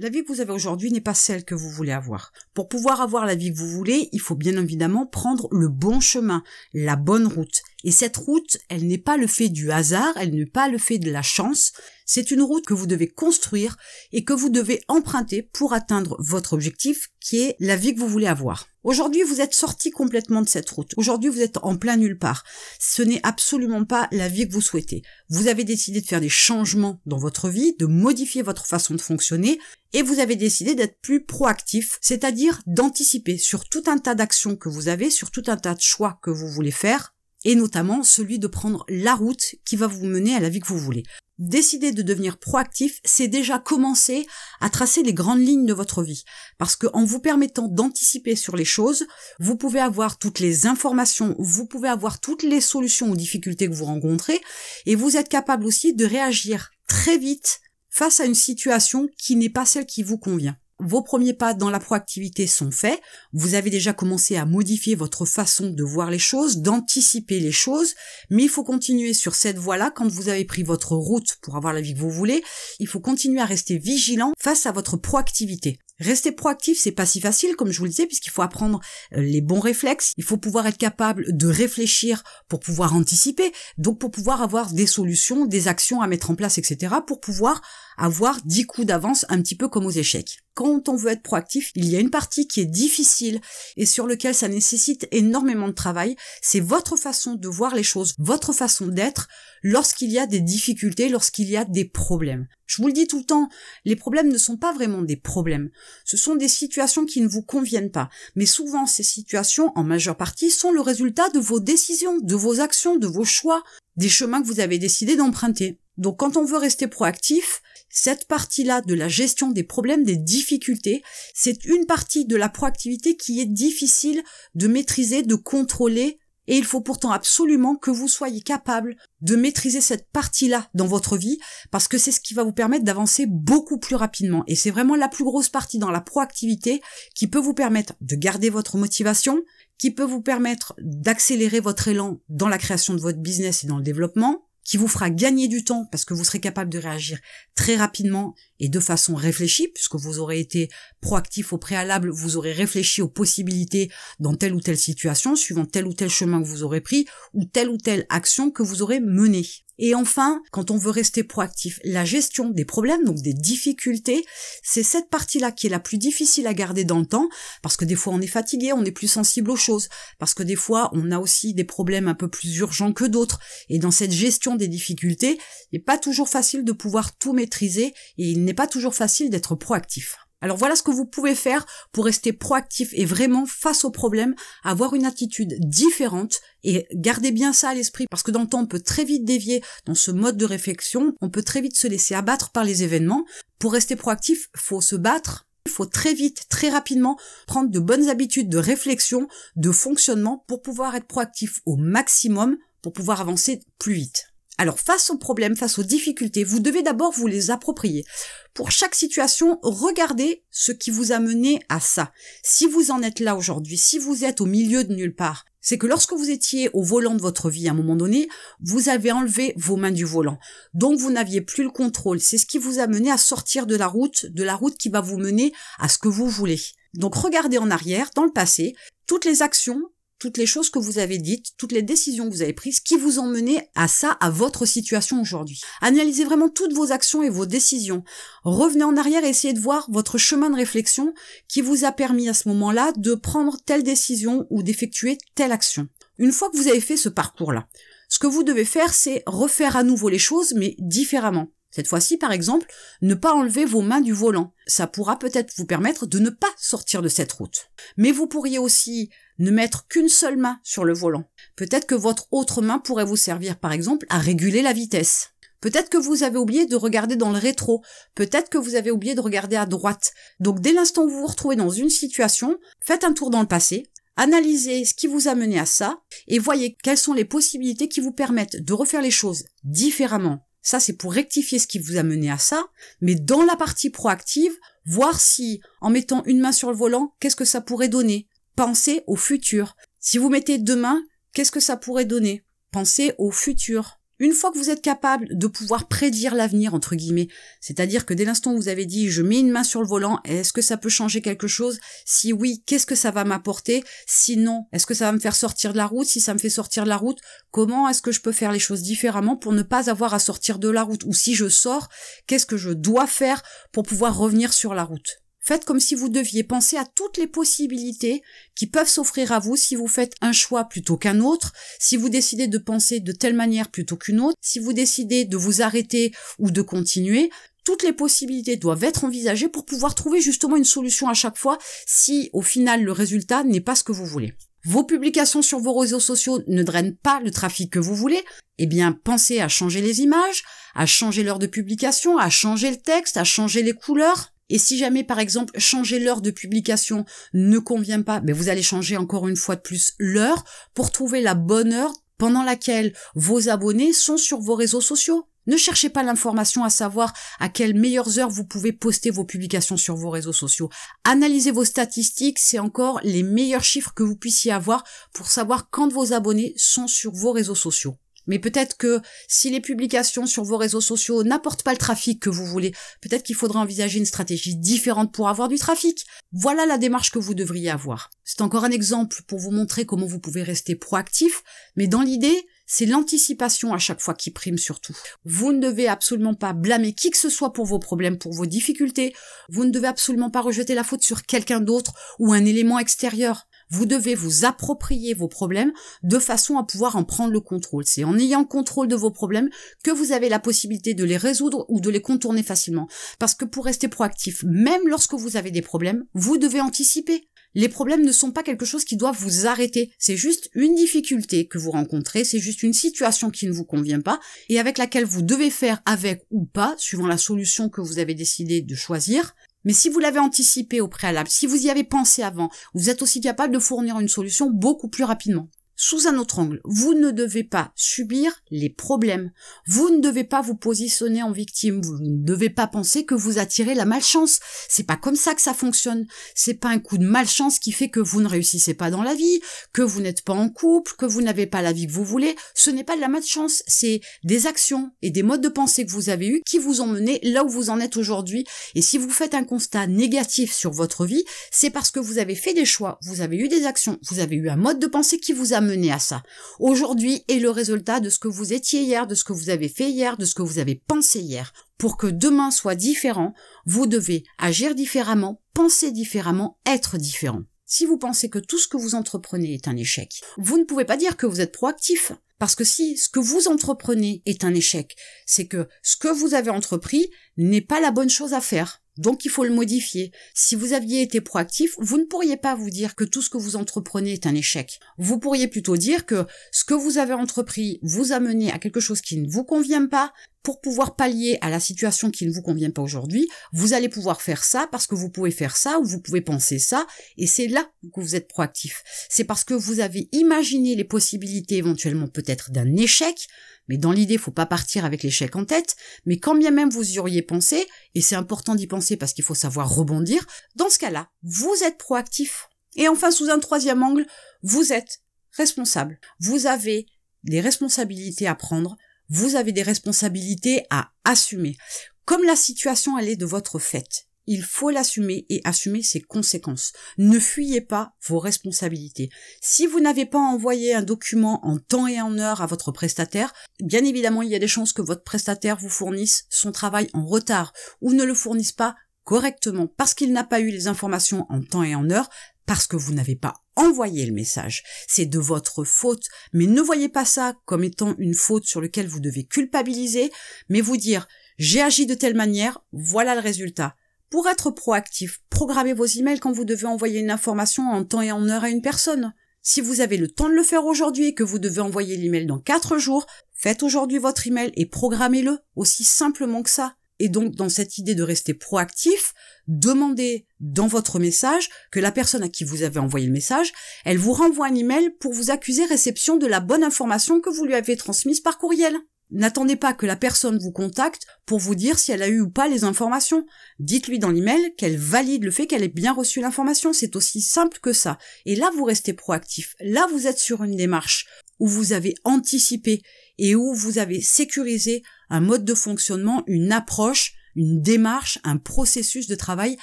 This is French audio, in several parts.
La vie que vous avez aujourd'hui n'est pas celle que vous voulez avoir. Pour pouvoir avoir la vie que vous voulez, il faut bien évidemment prendre le bon chemin, la bonne route. Et cette route, elle n'est pas le fait du hasard, elle n'est pas le fait de la chance, c'est une route que vous devez construire et que vous devez emprunter pour atteindre votre objectif qui est la vie que vous voulez avoir. Aujourd'hui, vous êtes sorti complètement de cette route. Aujourd'hui, vous êtes en plein nulle part. Ce n'est absolument pas la vie que vous souhaitez. Vous avez décidé de faire des changements dans votre vie, de modifier votre façon de fonctionner, et vous avez décidé d'être plus proactif, c'est-à-dire d'anticiper sur tout un tas d'actions que vous avez, sur tout un tas de choix que vous voulez faire, et notamment celui de prendre la route qui va vous mener à la vie que vous voulez. Décider de devenir proactif, c'est déjà commencer à tracer les grandes lignes de votre vie. Parce que en vous permettant d'anticiper sur les choses, vous pouvez avoir toutes les informations, vous pouvez avoir toutes les solutions aux difficultés que vous rencontrez, et vous êtes capable aussi de réagir très vite face à une situation qui n'est pas celle qui vous convient vos premiers pas dans la proactivité sont faits, vous avez déjà commencé à modifier votre façon de voir les choses, d'anticiper les choses, mais il faut continuer sur cette voie-là quand vous avez pris votre route pour avoir la vie que vous voulez, il faut continuer à rester vigilant face à votre proactivité. Rester proactif, c'est pas si facile, comme je vous le disais, puisqu'il faut apprendre euh, les bons réflexes, il faut pouvoir être capable de réfléchir pour pouvoir anticiper, donc pour pouvoir avoir des solutions, des actions à mettre en place, etc., pour pouvoir avoir dix coups d'avance, un petit peu comme aux échecs. Quand on veut être proactif, il y a une partie qui est difficile et sur lequel ça nécessite énormément de travail, c'est votre façon de voir les choses, votre façon d'être lorsqu'il y a des difficultés, lorsqu'il y a des problèmes. Je vous le dis tout le temps, les problèmes ne sont pas vraiment des problèmes. Ce sont des situations qui ne vous conviennent pas. Mais souvent, ces situations, en majeure partie, sont le résultat de vos décisions, de vos actions, de vos choix, des chemins que vous avez décidé d'emprunter. Donc quand on veut rester proactif, cette partie-là de la gestion des problèmes, des difficultés, c'est une partie de la proactivité qui est difficile de maîtriser, de contrôler, et il faut pourtant absolument que vous soyez capable de maîtriser cette partie-là dans votre vie, parce que c'est ce qui va vous permettre d'avancer beaucoup plus rapidement. Et c'est vraiment la plus grosse partie dans la proactivité qui peut vous permettre de garder votre motivation, qui peut vous permettre d'accélérer votre élan dans la création de votre business et dans le développement, qui vous fera gagner du temps parce que vous serez capable de réagir très rapidement et de façon réfléchie, puisque vous aurez été proactif au préalable, vous aurez réfléchi aux possibilités dans telle ou telle situation, suivant tel ou tel chemin que vous aurez pris, ou telle ou telle action que vous aurez menée. Et enfin, quand on veut rester proactif, la gestion des problèmes, donc des difficultés, c'est cette partie-là qui est la plus difficile à garder dans le temps, parce que des fois on est fatigué, on est plus sensible aux choses, parce que des fois on a aussi des problèmes un peu plus urgents que d'autres, et dans cette gestion des difficultés, il n'est pas toujours facile de pouvoir tout maîtriser, et il n'est pas toujours facile d'être proactif. Alors voilà ce que vous pouvez faire pour rester proactif et vraiment face aux problèmes, avoir une attitude différente et gardez bien ça à l'esprit parce que dans le temps on peut très vite dévier dans ce mode de réflexion, on peut très vite se laisser abattre par les événements. Pour rester proactif, faut se battre, il faut très vite, très rapidement prendre de bonnes habitudes de réflexion, de fonctionnement pour pouvoir être proactif au maximum, pour pouvoir avancer plus vite. Alors face aux problèmes, face aux difficultés, vous devez d'abord vous les approprier. Pour chaque situation, regardez ce qui vous a mené à ça. Si vous en êtes là aujourd'hui, si vous êtes au milieu de nulle part, c'est que lorsque vous étiez au volant de votre vie à un moment donné, vous avez enlevé vos mains du volant. Donc vous n'aviez plus le contrôle. C'est ce qui vous a mené à sortir de la route, de la route qui va vous mener à ce que vous voulez. Donc regardez en arrière, dans le passé, toutes les actions toutes les choses que vous avez dites, toutes les décisions que vous avez prises, qui vous ont mené à ça, à votre situation aujourd'hui. Analysez vraiment toutes vos actions et vos décisions. Revenez en arrière et essayez de voir votre chemin de réflexion qui vous a permis à ce moment-là de prendre telle décision ou d'effectuer telle action. Une fois que vous avez fait ce parcours-là, ce que vous devez faire, c'est refaire à nouveau les choses, mais différemment. Cette fois-ci, par exemple, ne pas enlever vos mains du volant. Ça pourra peut-être vous permettre de ne pas sortir de cette route. Mais vous pourriez aussi ne mettre qu'une seule main sur le volant. Peut-être que votre autre main pourrait vous servir par exemple à réguler la vitesse. Peut-être que vous avez oublié de regarder dans le rétro. Peut-être que vous avez oublié de regarder à droite. Donc dès l'instant où vous vous retrouvez dans une situation, faites un tour dans le passé, analysez ce qui vous a mené à ça et voyez quelles sont les possibilités qui vous permettent de refaire les choses différemment. Ça, c'est pour rectifier ce qui vous a mené à ça. Mais dans la partie proactive, voir si, en mettant une main sur le volant, qu'est-ce que ça pourrait donner Pensez au futur. Si vous mettez deux mains, qu'est-ce que ça pourrait donner? Pensez au futur. Une fois que vous êtes capable de pouvoir prédire l'avenir, entre guillemets, c'est-à-dire que dès l'instant où vous avez dit je mets une main sur le volant, est-ce que ça peut changer quelque chose? Si oui, qu'est-ce que ça va m'apporter? Sinon, est-ce que ça va me faire sortir de la route? Si ça me fait sortir de la route, comment est-ce que je peux faire les choses différemment pour ne pas avoir à sortir de la route? Ou si je sors, qu'est-ce que je dois faire pour pouvoir revenir sur la route? Faites comme si vous deviez penser à toutes les possibilités qui peuvent s'offrir à vous si vous faites un choix plutôt qu'un autre, si vous décidez de penser de telle manière plutôt qu'une autre, si vous décidez de vous arrêter ou de continuer. Toutes les possibilités doivent être envisagées pour pouvoir trouver justement une solution à chaque fois si au final le résultat n'est pas ce que vous voulez. Vos publications sur vos réseaux sociaux ne drainent pas le trafic que vous voulez, eh bien pensez à changer les images, à changer l'heure de publication, à changer le texte, à changer les couleurs. Et si jamais, par exemple, changer l'heure de publication ne convient pas, ben vous allez changer encore une fois de plus l'heure pour trouver la bonne heure pendant laquelle vos abonnés sont sur vos réseaux sociaux. Ne cherchez pas l'information à savoir à quelles meilleures heures vous pouvez poster vos publications sur vos réseaux sociaux. Analysez vos statistiques, c'est encore les meilleurs chiffres que vous puissiez avoir pour savoir quand vos abonnés sont sur vos réseaux sociaux. Mais peut-être que si les publications sur vos réseaux sociaux n'apportent pas le trafic que vous voulez, peut-être qu'il faudra envisager une stratégie différente pour avoir du trafic. Voilà la démarche que vous devriez avoir. C'est encore un exemple pour vous montrer comment vous pouvez rester proactif, mais dans l'idée, c'est l'anticipation à chaque fois qui prime surtout. Vous ne devez absolument pas blâmer qui que ce soit pour vos problèmes, pour vos difficultés. Vous ne devez absolument pas rejeter la faute sur quelqu'un d'autre ou un élément extérieur. Vous devez vous approprier vos problèmes de façon à pouvoir en prendre le contrôle. C'est en ayant contrôle de vos problèmes que vous avez la possibilité de les résoudre ou de les contourner facilement. Parce que pour rester proactif, même lorsque vous avez des problèmes, vous devez anticiper. Les problèmes ne sont pas quelque chose qui doit vous arrêter. C'est juste une difficulté que vous rencontrez, c'est juste une situation qui ne vous convient pas et avec laquelle vous devez faire avec ou pas, suivant la solution que vous avez décidé de choisir, mais si vous l'avez anticipé au préalable, si vous y avez pensé avant, vous êtes aussi capable de fournir une solution beaucoup plus rapidement sous un autre angle. Vous ne devez pas subir les problèmes. Vous ne devez pas vous positionner en victime. Vous ne devez pas penser que vous attirez la malchance. C'est pas comme ça que ça fonctionne. C'est pas un coup de malchance qui fait que vous ne réussissez pas dans la vie, que vous n'êtes pas en couple, que vous n'avez pas la vie que vous voulez. Ce n'est pas de la malchance. C'est des actions et des modes de pensée que vous avez eus qui vous ont mené là où vous en êtes aujourd'hui. Et si vous faites un constat négatif sur votre vie, c'est parce que vous avez fait des choix, vous avez eu des actions, vous avez eu un mode de pensée qui vous a à ça. Aujourd'hui est le résultat de ce que vous étiez hier, de ce que vous avez fait hier, de ce que vous avez pensé hier. Pour que demain soit différent, vous devez agir différemment, penser différemment, être différent. Si vous pensez que tout ce que vous entreprenez est un échec, vous ne pouvez pas dire que vous êtes proactif. Parce que si ce que vous entreprenez est un échec, c'est que ce que vous avez entrepris n'est pas la bonne chose à faire. Donc il faut le modifier. Si vous aviez été proactif, vous ne pourriez pas vous dire que tout ce que vous entreprenez est un échec. Vous pourriez plutôt dire que ce que vous avez entrepris vous a mené à quelque chose qui ne vous convient pas. Pour pouvoir pallier à la situation qui ne vous convient pas aujourd'hui, vous allez pouvoir faire ça parce que vous pouvez faire ça ou vous pouvez penser ça et c'est là que vous êtes proactif. C'est parce que vous avez imaginé les possibilités éventuellement peut-être d'un échec mais dans l'idée, faut pas partir avec l'échec en tête, mais quand bien même vous y auriez pensé, et c'est important d'y penser parce qu'il faut savoir rebondir, dans ce cas-là, vous êtes proactif. Et enfin, sous un troisième angle, vous êtes responsable. Vous avez des responsabilités à prendre, vous avez des responsabilités à assumer. Comme la situation elle est de votre fête, il faut l'assumer et assumer ses conséquences. Ne fuyez pas vos responsabilités. Si vous n'avez pas envoyé un document en temps et en heure à votre prestataire, bien évidemment, il y a des chances que votre prestataire vous fournisse son travail en retard ou ne le fournisse pas correctement parce qu'il n'a pas eu les informations en temps et en heure, parce que vous n'avez pas envoyé le message. C'est de votre faute, mais ne voyez pas ça comme étant une faute sur laquelle vous devez culpabiliser, mais vous dire j'ai agi de telle manière, voilà le résultat. Pour être proactif, programmez vos emails quand vous devez envoyer une information en temps et en heure à une personne. Si vous avez le temps de le faire aujourd'hui et que vous devez envoyer l'email dans 4 jours, faites aujourd'hui votre email et programmez-le aussi simplement que ça. Et donc, dans cette idée de rester proactif, demandez dans votre message que la personne à qui vous avez envoyé le message, elle vous renvoie un email pour vous accuser réception de la bonne information que vous lui avez transmise par courriel. N'attendez pas que la personne vous contacte pour vous dire si elle a eu ou pas les informations. Dites-lui dans l'email qu'elle valide le fait qu'elle ait bien reçu l'information. C'est aussi simple que ça. Et là, vous restez proactif. Là, vous êtes sur une démarche où vous avez anticipé et où vous avez sécurisé un mode de fonctionnement, une approche, une démarche, un processus de travail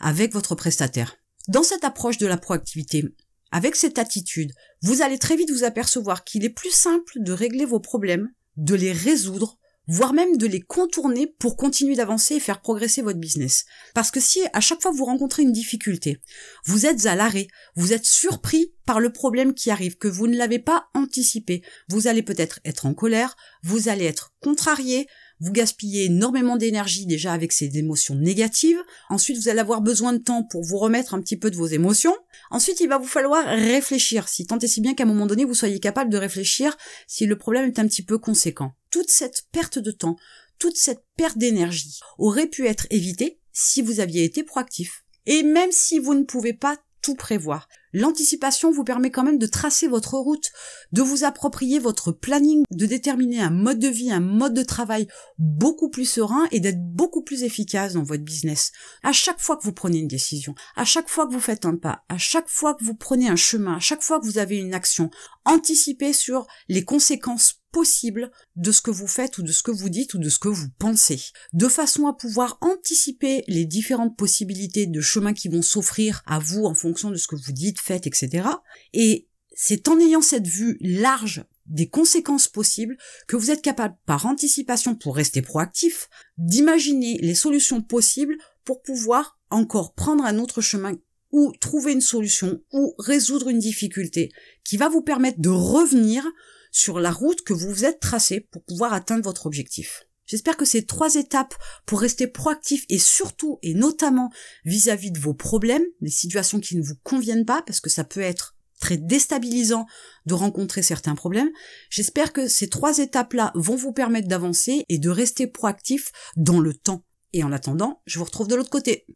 avec votre prestataire. Dans cette approche de la proactivité, avec cette attitude, vous allez très vite vous apercevoir qu'il est plus simple de régler vos problèmes, de les résoudre, voire même de les contourner pour continuer d'avancer et faire progresser votre business. Parce que si à chaque fois vous rencontrez une difficulté, vous êtes à l'arrêt, vous êtes surpris par le problème qui arrive, que vous ne l'avez pas anticipé, vous allez peut-être être en colère, vous allez être contrarié, vous gaspillez énormément d'énergie déjà avec ces émotions négatives. Ensuite, vous allez avoir besoin de temps pour vous remettre un petit peu de vos émotions. Ensuite, il va vous falloir réfléchir, si tant et si bien qu'à un moment donné, vous soyez capable de réfléchir si le problème est un petit peu conséquent. Toute cette perte de temps, toute cette perte d'énergie aurait pu être évitée si vous aviez été proactif. Et même si vous ne pouvez pas prévoir. L'anticipation vous permet quand même de tracer votre route, de vous approprier votre planning, de déterminer un mode de vie, un mode de travail beaucoup plus serein et d'être beaucoup plus efficace dans votre business. À chaque fois que vous prenez une décision, à chaque fois que vous faites un pas, à chaque fois que vous prenez un chemin, à chaque fois que vous avez une action, anticipez sur les conséquences possible de ce que vous faites ou de ce que vous dites ou de ce que vous pensez, de façon à pouvoir anticiper les différentes possibilités de chemins qui vont s'offrir à vous en fonction de ce que vous dites, faites, etc. Et c'est en ayant cette vue large des conséquences possibles que vous êtes capable, par anticipation pour rester proactif, d'imaginer les solutions possibles pour pouvoir encore prendre un autre chemin ou trouver une solution ou résoudre une difficulté qui va vous permettre de revenir sur la route que vous vous êtes tracée pour pouvoir atteindre votre objectif. J'espère que ces trois étapes pour rester proactif et surtout et notamment vis-à-vis de vos problèmes, des situations qui ne vous conviennent pas, parce que ça peut être très déstabilisant de rencontrer certains problèmes. J'espère que ces trois étapes-là vont vous permettre d'avancer et de rester proactif dans le temps. Et en attendant, je vous retrouve de l'autre côté.